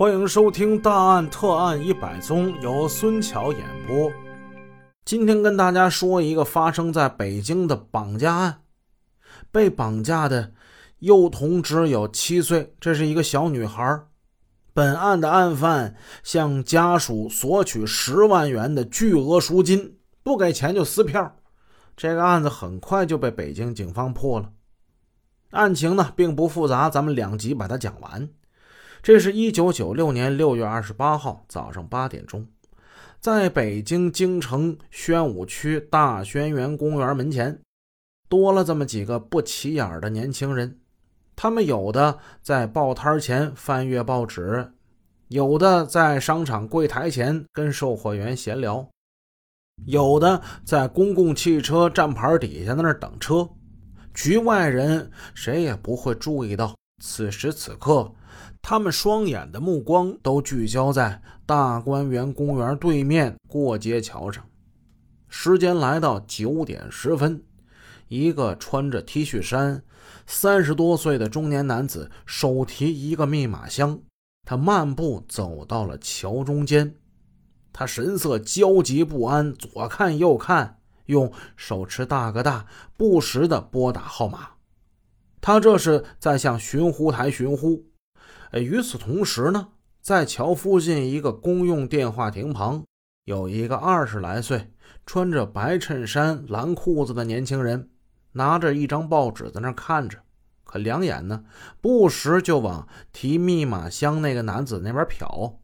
欢迎收听《大案特案一百宗》，由孙桥演播。今天跟大家说一个发生在北京的绑架案。被绑架的幼童只有七岁，这是一个小女孩。本案的案犯向家属索取十万元的巨额赎金，不给钱就撕票。这个案子很快就被北京警方破了。案情呢并不复杂，咱们两集把它讲完。这是一九九六年六月二十八号早上八点钟，在北京京城宣武区大轩园公园门前，多了这么几个不起眼的年轻人。他们有的在报摊前翻阅报纸，有的在商场柜台前跟售货员闲聊，有的在公共汽车站牌底下那儿等车。局外人谁也不会注意到，此时此刻。他们双眼的目光都聚焦在大观园公园对面过街桥上。时间来到九点十分，一个穿着 T 恤衫、三十多岁的中年男子手提一个密码箱，他漫步走到了桥中间。他神色焦急不安，左看右看，用手持大哥大不时地拨打号码。他这是在向寻呼台寻呼。哎，与此同时呢，在桥附近一个公用电话亭旁，有一个二十来岁、穿着白衬衫、蓝裤子的年轻人，拿着一张报纸在那看着，可两眼呢，不时就往提密码箱那个男子那边瞟。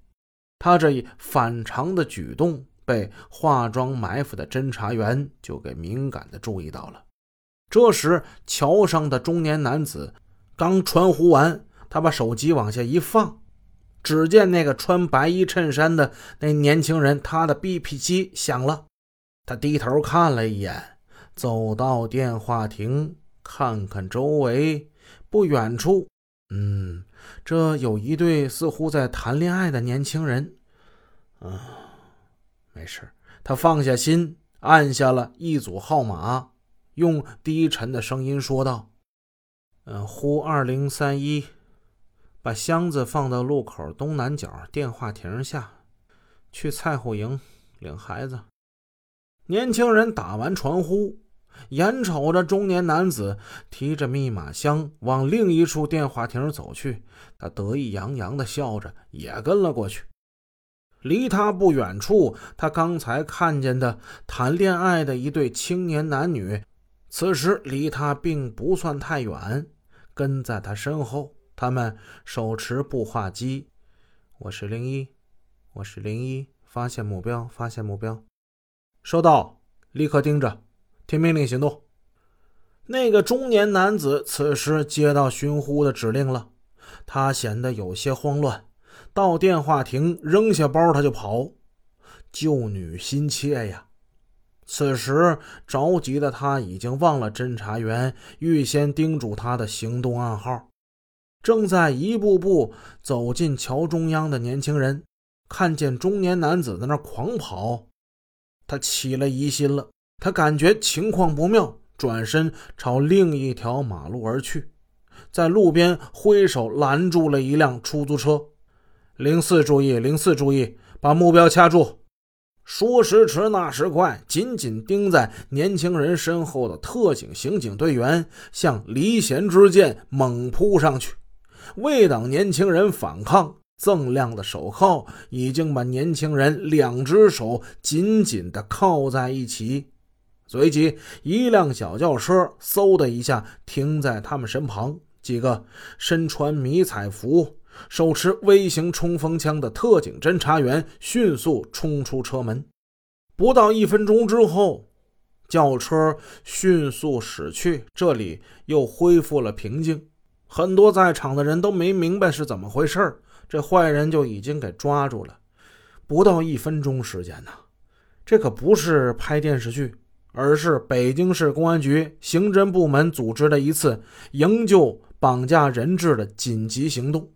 他这一反常的举动，被化妆埋伏的侦查员就给敏感的注意到了。这时，桥上的中年男子刚传呼完。他把手机往下一放，只见那个穿白衣衬衫的那年轻人，他的 BP 机响了。他低头看了一眼，走到电话亭，看看周围，不远处，嗯，这有一对似乎在谈恋爱的年轻人。啊，没事。他放下心，按下了一组号码，用低沉的声音说道：“嗯，呼二零三一。”把箱子放到路口东南角电话亭下，去菜户营领孩子。年轻人打完传呼，眼瞅着中年男子提着密码箱往另一处电话亭走去，他得意洋洋地笑着，也跟了过去。离他不远处，他刚才看见的谈恋爱的一对青年男女，此时离他并不算太远，跟在他身后。他们手持步话机，我是零一，我是零一，发现目标，发现目标，收到，立刻盯着，听命令行动。那个中年男子此时接到寻呼的指令了，他显得有些慌乱，到电话亭扔下包他就跑，救女心切呀！此时着急的他已经忘了侦查员预先叮嘱他的行动暗号。正在一步步走进桥中央的年轻人，看见中年男子在那狂跑，他起了疑心了。他感觉情况不妙，转身朝另一条马路而去，在路边挥手拦住了一辆出租车。零四注意，零四注意，把目标掐住。说时迟，那时快，紧紧盯在年轻人身后的特警刑警队员向离弦之箭猛扑上去。未等年轻人反抗，锃亮的手铐已经把年轻人两只手紧紧地铐在一起。随即，一辆小轿车嗖的一下停在他们身旁，几个身穿迷彩服、手持微型冲锋枪的特警侦查员迅速冲出车门。不到一分钟之后，轿车迅速驶去，这里又恢复了平静。很多在场的人都没明白是怎么回事这坏人就已经给抓住了，不到一分钟时间呢。这可不是拍电视剧，而是北京市公安局刑侦部门组织的一次营救绑架人质的紧急行动。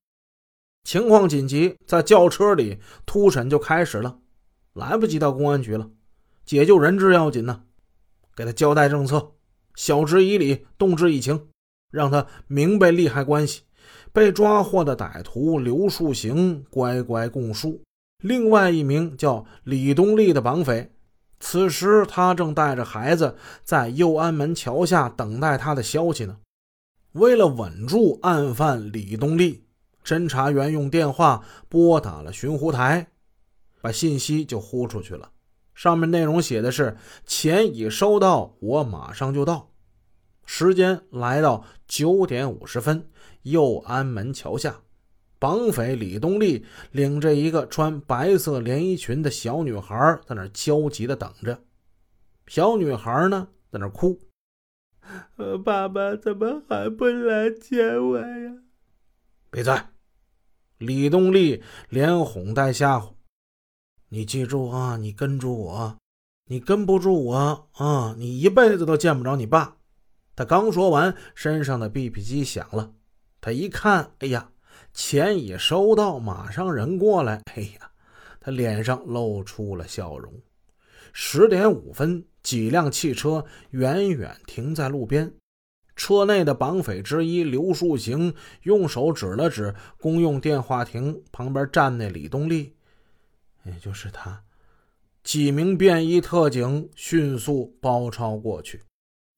情况紧急，在轿车里突审就开始了，来不及到公安局了。解救人质要紧呢，给他交代政策，晓之以理，动之以情。让他明白利害关系，被抓获的歹徒刘树行乖乖供述，另外一名叫李东利的绑匪，此时他正带着孩子在右安门桥下等待他的消息呢。为了稳住案犯李东利，侦查员用电话拨打了巡湖台，把信息就呼出去了。上面内容写的是：“钱已收到，我马上就到。”时间来到九点五十分，右安门桥下，绑匪李东利领着一个穿白色连衣裙的小女孩在那焦急的等着。小女孩呢，在那哭。呃，爸爸怎么还不来接我呀？闭嘴！李东利连哄带吓唬：“你记住啊，你跟住我，你跟不住我啊，你一辈子都见不着你爸。”他刚说完，身上的 BP 机响了。他一看，哎呀，钱已收到，马上人过来。哎呀，他脸上露出了笑容。十点五分。几辆汽车远远停在路边，车内的绑匪之一刘树行用手指了指公用电话亭旁边站那李东利，也就是他。几名便衣特警迅速包抄过去，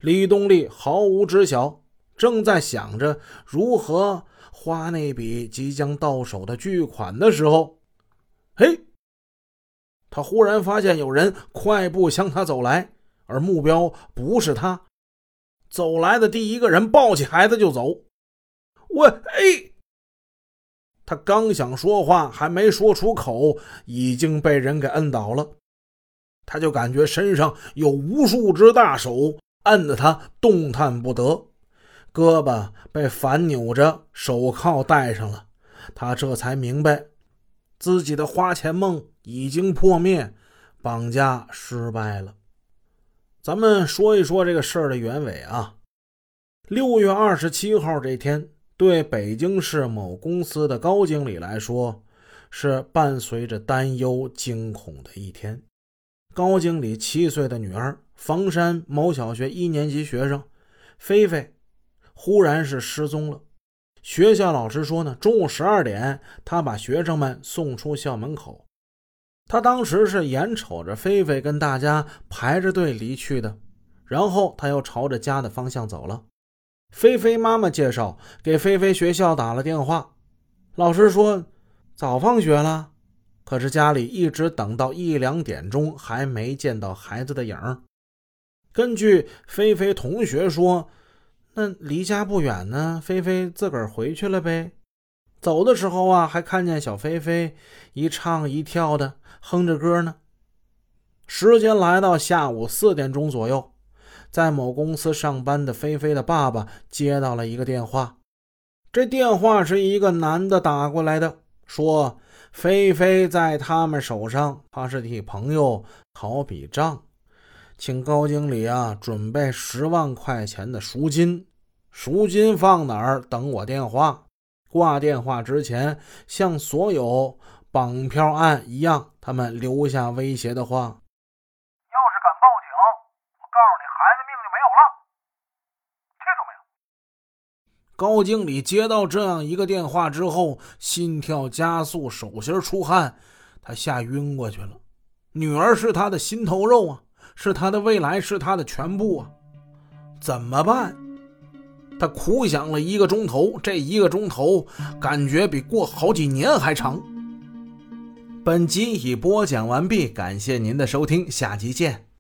李东利毫无知晓，正在想着如何花那笔即将到手的巨款的时候，嘿！他忽然发现有人快步向他走来，而目标不是他。走来的第一个人抱起孩子就走。我哎！他刚想说话，还没说出口，已经被人给摁倒了。他就感觉身上有无数只大手摁得他动弹不得，胳膊被反扭着，手铐戴上了。他这才明白。自己的花钱梦已经破灭，绑架失败了。咱们说一说这个事儿的原委啊。六月二十七号这天，对北京市某公司的高经理来说，是伴随着担忧、惊恐的一天。高经理七岁的女儿房山某小学一年级学生菲菲，忽然是失踪了。学校老师说呢，中午十二点，他把学生们送出校门口。他当时是眼瞅着菲菲跟大家排着队离去的，然后他又朝着家的方向走了。菲菲妈妈介绍给菲菲学校打了电话，老师说早放学了，可是家里一直等到一两点钟还没见到孩子的影儿。根据菲菲同学说。那离家不远呢，菲菲自个儿回去了呗。走的时候啊，还看见小菲菲一唱一跳的哼着歌呢。时间来到下午四点钟左右，在某公司上班的菲菲的爸爸接到了一个电话。这电话是一个男的打过来的，说菲菲在他们手上，他是替朋友讨笔账。请高经理啊，准备十万块钱的赎金，赎金放哪儿？等我电话。挂电话之前，像所有绑票案一样，他们留下威胁的话：要是敢报警，我告诉你，孩子命就没有了。听着没有？高经理接到这样一个电话之后，心跳加速，手心出汗，他吓晕过去了。女儿是他的心头肉啊！是他的未来，是他的全部啊！怎么办？他苦想了一个钟头，这一个钟头感觉比过好几年还长。本集已播讲完毕，感谢您的收听，下集见。